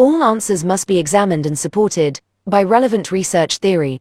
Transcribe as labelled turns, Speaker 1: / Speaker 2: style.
Speaker 1: All answers must be examined and supported by relevant research theory.